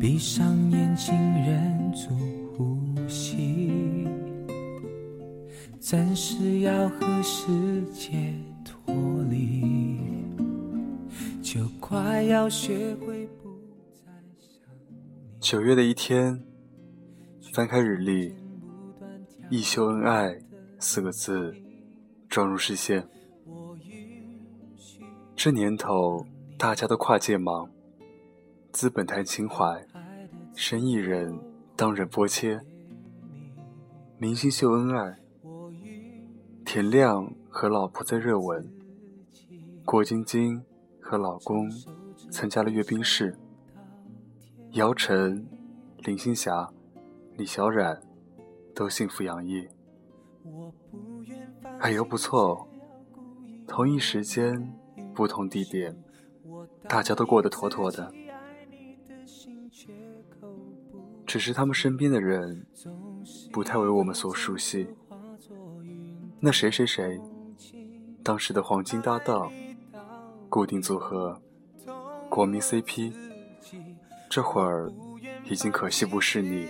闭上眼睛，忍住呼吸，暂时要和世界脱离，就快要学会不再想你。九月的一天，翻开日历，“一秀恩爱”四个字撞入视线。这年头，大家都跨界忙，资本谈情怀。生意人当仁波切，明星秀恩爱，田亮和老婆在热吻，郭晶晶和老公参加了阅兵式，姚晨、林青霞、李小冉都幸福洋溢。哎呦，不错哦，同一时间，不同地点，大家都过得妥妥的。只是他们身边的人不太为我们所熟悉。那谁谁谁，当时的黄金搭档、固定组合、国民 CP，这会儿已经可惜不是你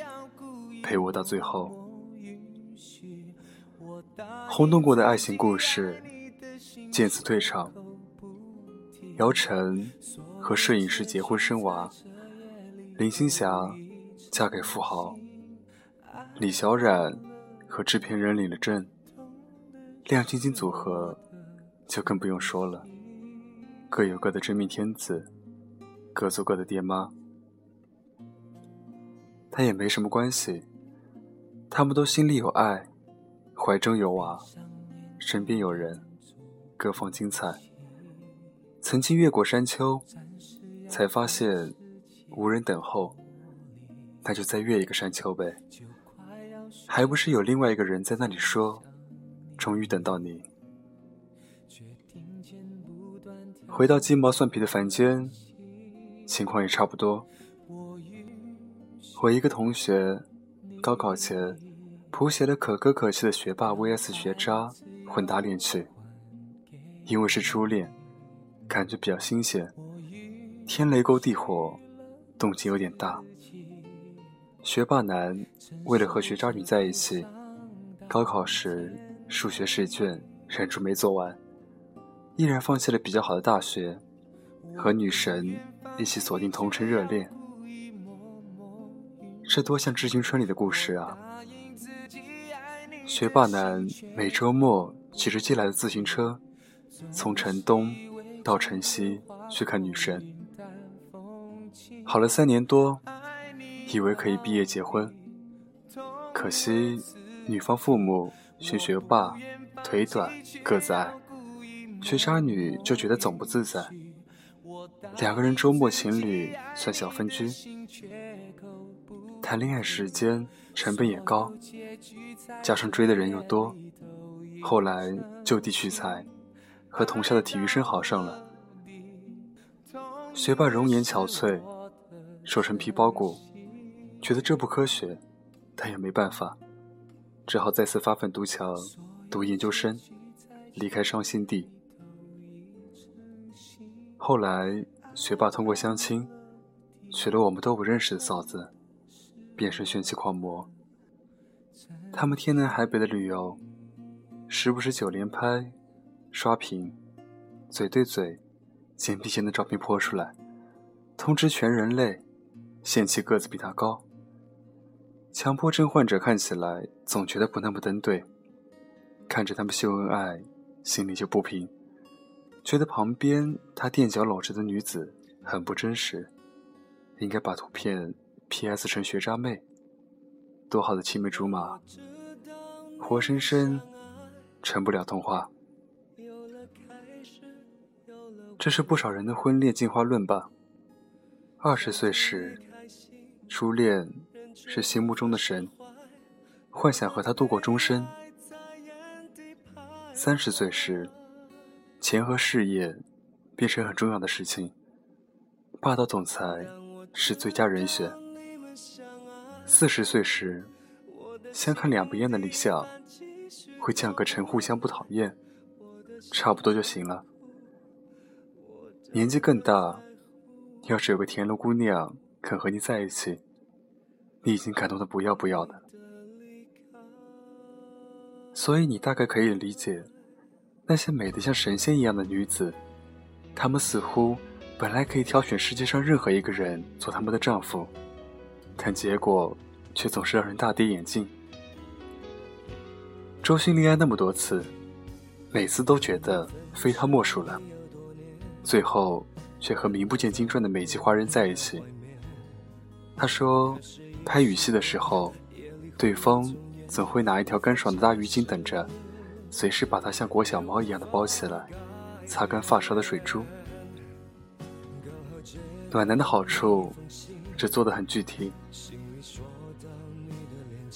陪我到最后。轰动过的爱情故事，渐次退场。姚晨和摄影师结婚生娃，林青霞。嫁给富豪李小冉和制片人领了证，亮晶晶组合就更不用说了，各有各的真命天子，各做各的爹妈。但也没什么关系，他们都心里有爱，怀中有娃，身边有人，各方精彩。曾经越过山丘，才发现无人等候。那就再越一个山丘呗，还不是有另外一个人在那里说：“终于等到你。”回到鸡毛蒜皮的凡间，情况也差不多。我一个同学，高考前谱写了可歌可泣的学霸 VS 学渣混搭恋曲，因为是初恋，感觉比较新鲜，天雷勾地火，动静有点大。学霸男为了和学渣女在一起，高考时数学试卷忍住没做完，毅然放弃了比较好的大学，和女神一起锁定同城热恋。这多像《致青春》里的故事啊！学霸男每周末骑着借来的自行车，从城东到城西去看女神，好了三年多。以为可以毕业结婚，可惜女方父母嫌学霸腿短个子矮，学渣女就觉得总不自在。两个人周末情侣算小分居，谈恋爱时间成本也高，加上追的人又多，后来就地取材，和同校的体育生好上了。学霸容颜憔悴，瘦成皮包骨。觉得这不科学，但也没办法，只好再次发奋读强，读研究生，离开伤心地。后来，学霸通过相亲，娶了我们都不认识的嫂子，变身炫妻狂魔。他们天南海北的旅游，时不时九连拍、刷屏、嘴对嘴、肩并肩的照片泼出来，通知全人类，嫌弃个子比他高。强迫症患者看起来总觉得不那么登对，看着他们秀恩爱，心里就不平，觉得旁边他垫脚搂着的女子很不真实，应该把图片 P.S 成学渣妹，多好的青梅竹马，活生生成不了童话。这是不少人的婚恋进化论吧？二十岁时，初恋。是心目中的神，幻想和他度过终身。三十岁时，钱和事业变成很重要的事情，霸道总裁是最佳人选。四十岁时，相看两不厌的理想会降个成互相不讨厌，差不多就行了。年纪更大，要是有个田螺姑娘。肯和你在一起，你已经感动的不要不要的。所以你大概可以理解，那些美得像神仙一样的女子，她们似乎本来可以挑选世界上任何一个人做他们的丈夫，但结果却总是让人大跌眼镜。周迅恋爱那么多次，每次都觉得非她莫属了，最后却和名不见经传的美籍华人在一起。他说，拍雨戏的时候，对方。总会拿一条干爽的大浴巾等着，随时把它像裹小猫一样的包起来，擦干发梢的水珠。暖男的好处，只做的很具体。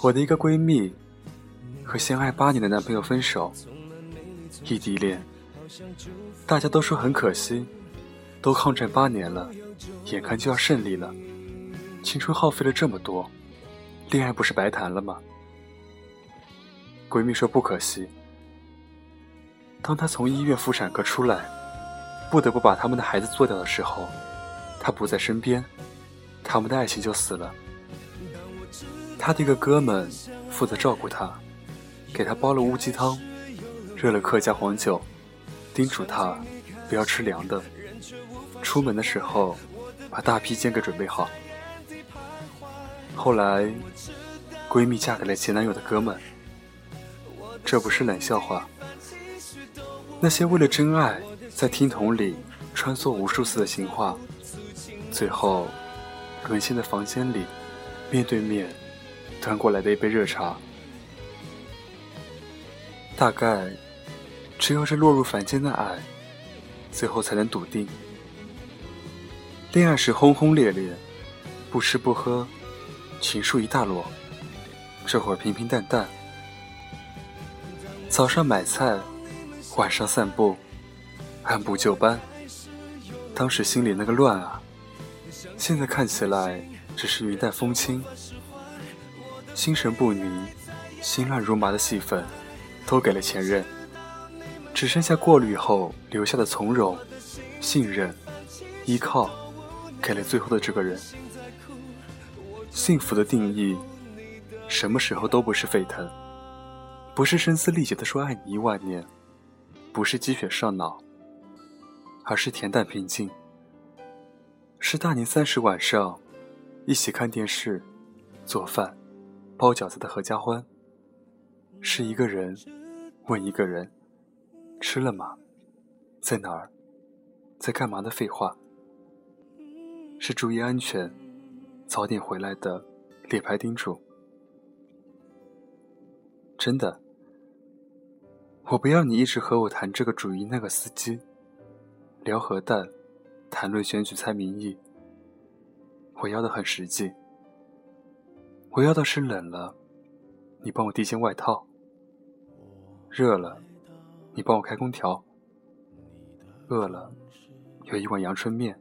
我的一个闺蜜和相爱八年的男朋友分手，异地恋，大家都说很可惜，都抗战八年了，眼看就要胜利了，青春耗费了这么多，恋爱不是白谈了吗？闺蜜说：“不可惜。当她从医院妇产科出来，不得不把他们的孩子做掉的时候，她不在身边，他们的爱情就死了。她的一个哥们负责照顾她，给她煲了乌鸡汤，热了客家黄酒，叮嘱她不要吃凉的。出门的时候，把大披肩给准备好。后来，闺蜜嫁给了前男友的哥们。”这不是冷笑话。那些为了真爱在听筒里穿梭无数次的情话，最后沦陷在房间里，面对面端过来的一杯热茶。大概只有这落入凡间的爱，最后才能笃定。恋爱时轰轰烈烈，不吃不喝，情书一大摞，这会儿平平淡淡。早上买菜，晚上散步，按部就班。当时心里那个乱啊，现在看起来只是云淡风轻。心神不宁、心乱如麻的戏份，都给了前任，只剩下过滤后留下的从容、信任、依靠，给了最后的这个人。幸福的定义，什么时候都不是沸腾。不是声嘶力竭的说爱你一万年，不是鸡血上脑，而是恬淡平静。是大年三十晚上，一起看电视、做饭、包饺子的合家欢。是一个人问一个人：“吃了吗？在哪儿？在干嘛？”的废话。是注意安全、早点回来的列牌叮嘱。真的。我不要你一直和我谈这个主义那个司机，聊核弹，谈论选举猜民意。我要的很实际。我要的是冷了，你帮我递件外套；热了，你帮我开空调；饿了，有一碗阳春面；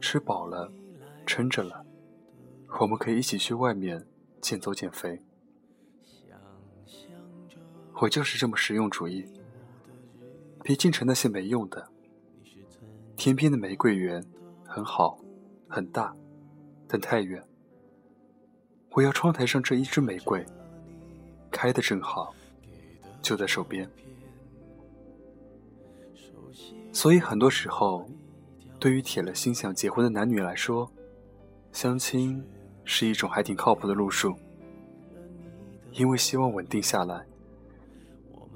吃饱了，撑着了，我们可以一起去外面健走减肥。我就是这么实用主义，别进城那些没用的。天边的玫瑰园很好，很大，但太远。我要窗台上这一支玫瑰，开的正好，就在手边。所以很多时候，对于铁了心想结婚的男女来说，相亲是一种还挺靠谱的路数，因为希望稳定下来。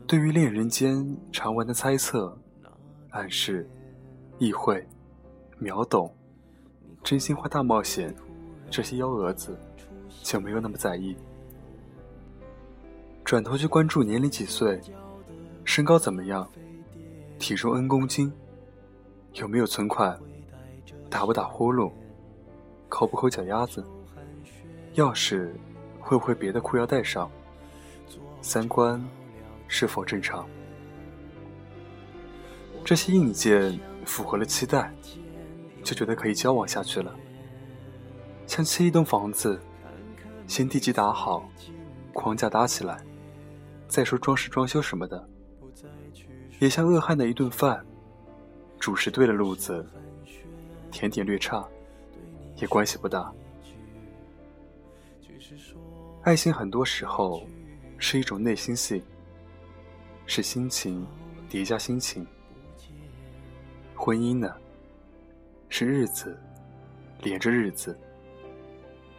对于恋人间常玩的猜测、暗示、意会、秒懂、真心话大冒险这些幺蛾子，就没有那么在意。转头去关注年龄几岁、身高怎么样、体重 n 公斤、有没有存款、打不打呼噜、抠不抠脚丫子、钥匙会不会别的裤腰带上、三观。是否正常？这些硬件符合了期待，就觉得可以交往下去了。像砌一栋房子，先地基打好，框架搭起来，再说装饰装修什么的。也像饿汉的一顿饭，主食对了路子，甜点略差，也关系不大。爱情很多时候是一种内心戏，是心情叠加心情。婚姻呢，是日子连着日子，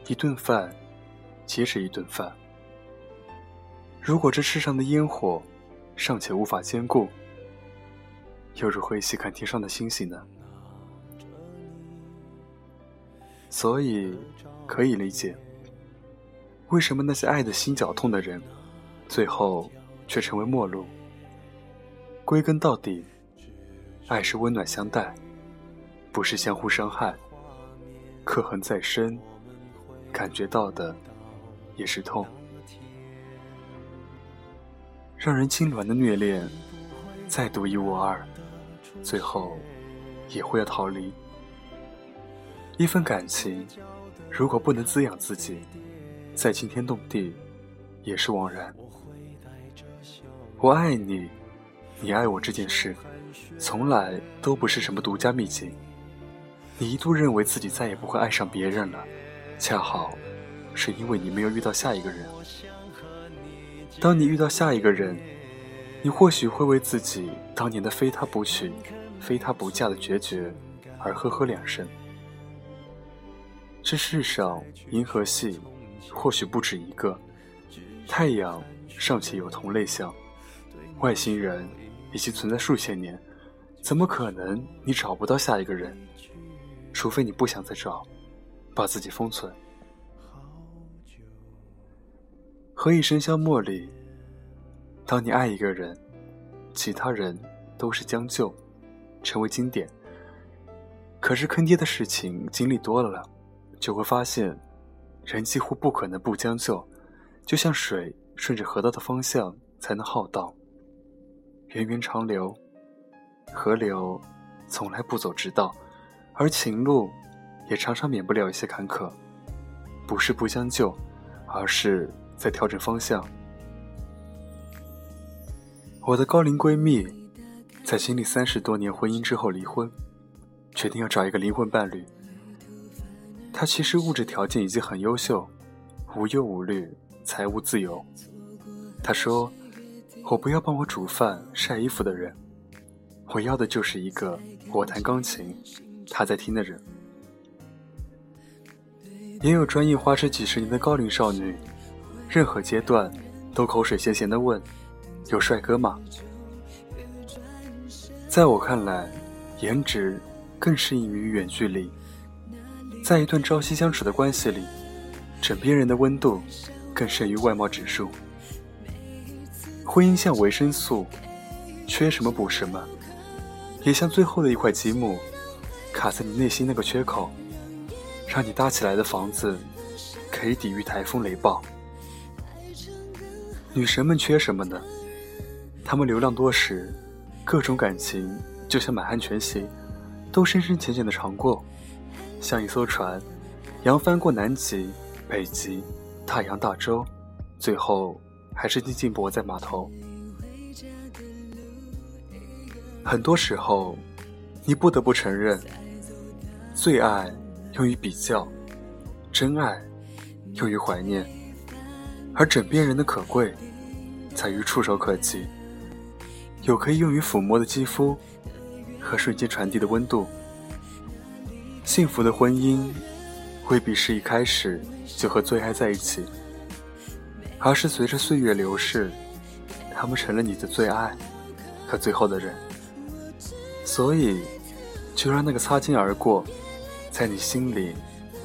一顿饭接着一顿饭。如果这世上的烟火尚且无法兼顾，又如何细看天上的星星呢？所以可以理解。为什么那些爱的心绞痛的人，最后却成为陌路？归根到底，爱是温暖相待，不是相互伤害。刻痕再深，感觉到的也是痛。让人痉挛的虐恋，再独一无二，最后也会要逃离。一份感情，如果不能滋养自己。再惊天动地，也是枉然。我爱你，你爱我这件事，从来都不是什么独家秘籍。你一度认为自己再也不会爱上别人了，恰好是因为你没有遇到下一个人。当你遇到下一个人，你或许会为自己当年的非他不娶、非他不嫁的决绝而呵呵两声。这世上，银河系。或许不止一个，太阳尚且有同类相，外星人已经存在数千年，怎么可能你找不到下一个人？除非你不想再找，把自己封存。何以笙箫默里，当你爱一个人，其他人都是将就，成为经典。可是坑爹的事情经历多了，就会发现。人几乎不可能不将就，就像水顺着河道的方向才能浩荡。源远长流，河流从来不走直道，而情路也常常免不了一些坎坷。不是不将就，而是在调整方向。我的高龄闺蜜，在经历三十多年婚姻之后离婚，决定要找一个灵魂伴侣。他其实物质条件已经很优秀，无忧无虑，财务自由。他说：“我不要帮我煮饭、晒衣服的人，我要的就是一个我弹钢琴，他在听的人。”也有专一花痴几十年的高龄少女，任何阶段都口水咸咸的问：“有帅哥吗？”在我看来，颜值更适应于远距离。在一段朝夕相处的关系里，枕边人的温度更胜于外貌指数。婚姻像维生素，缺什么补什么，也像最后的一块积木，卡在你内心那个缺口，让你搭起来的房子可以抵御台风雷暴。女神们缺什么呢？她们流浪多时，各种感情就像满汉全席，都深深浅浅的尝过。像一艘船，扬帆过南极、北极、大洋大洲，最后还是静静泊在码头。很多时候，你不得不承认，最爱用于比较，真爱用于怀念，而枕边人的可贵，在于触手可及，有可以用于抚摸的肌肤和瞬间传递的温度。幸福的婚姻，未必是一开始就和最爱在一起，而是随着岁月流逝，他们成了你的最爱和最后的人。所以，就让那个擦肩而过，在你心里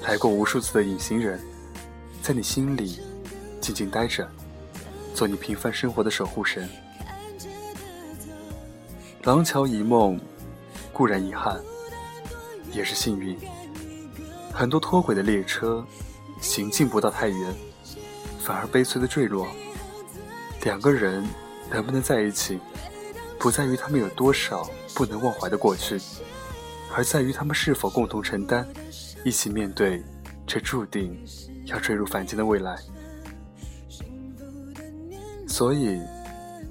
来过无数次的隐形人，在你心里静静待着，做你平凡生活的守护神。廊桥遗梦，固然遗憾。也是幸运，很多脱轨的列车行进不到太远，反而悲催的坠落。两个人能不能在一起，不在于他们有多少不能忘怀的过去，而在于他们是否共同承担，一起面对这注定要坠入凡间的未来。所以，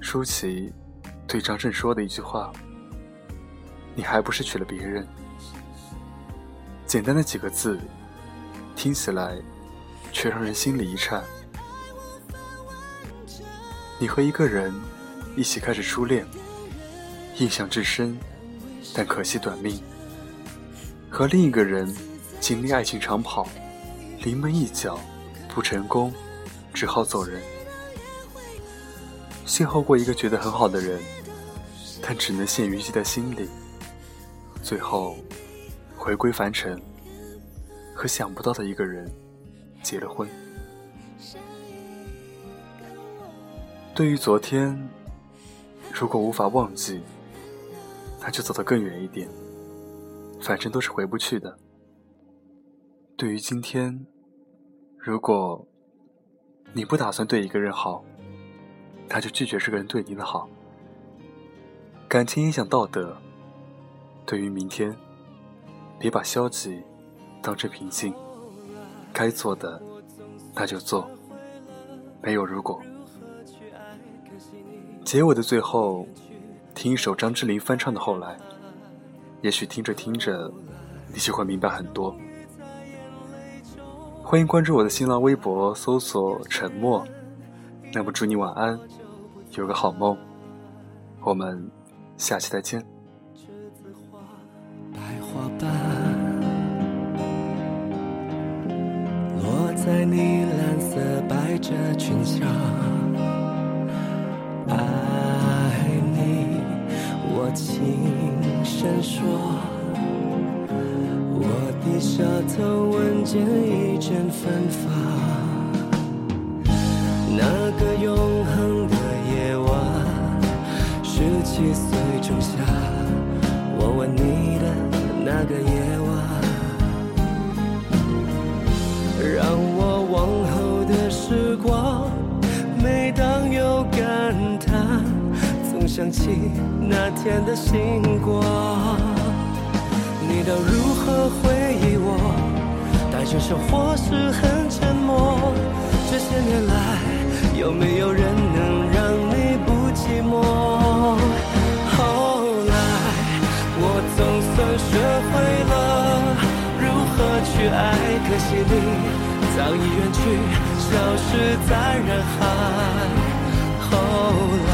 舒淇对张震说的一句话：“你还不是娶了别人。”简单的几个字，听起来却让人心里一颤。你和一个人一起开始初恋，印象至深，但可惜短命；和另一个人经历爱情长跑，临门一脚不成功，只好走人。邂逅过一个觉得很好的人，但只能限于记在心里，最后回归凡尘，和想不到的一个人结了婚。对于昨天，如果无法忘记，那就走得更远一点，反正都是回不去的。对于今天，如果你不打算对一个人好，那就拒绝这个人对你的好。感情影响道德。对于明天，别把消极当成平静。该做的，那就做，没有如果。结尾的最后，听一首张智霖翻唱的《后来》，也许听着听着，你就会明白很多。欢迎关注我的新浪微博，搜索“沉默”。那么祝你晚安，有个好梦。我们下期再见。在你蓝色百褶裙下，爱你，我轻声说。我低下头，闻见一阵芬芳。那个永恒的夜晚，十七岁仲夏，我吻你的那个夜起那天的星光。你都如何回忆我？带着生活是很沉默，这些年来。有没有人能让你不寂寞？后来我总算学会了如何去爱，可惜你早已远去，消失在人海。后来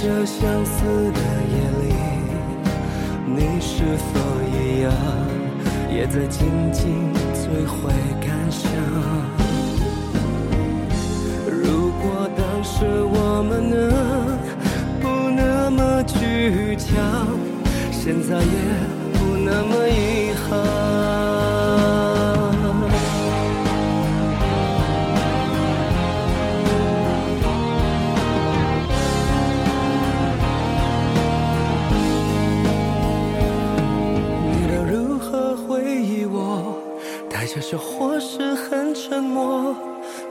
这相似的夜里，你是否一样？也在静静追悔感想。如果当时我们能不那么倔强，现在也不那么遗憾。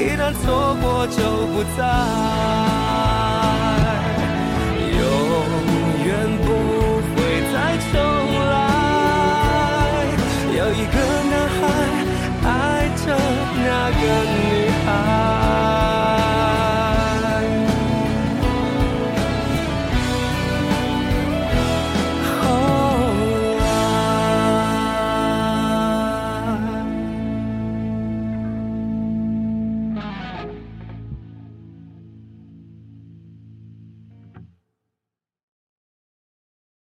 一旦错过就不再，永远不会再重来。有一个男孩爱着那个女孩。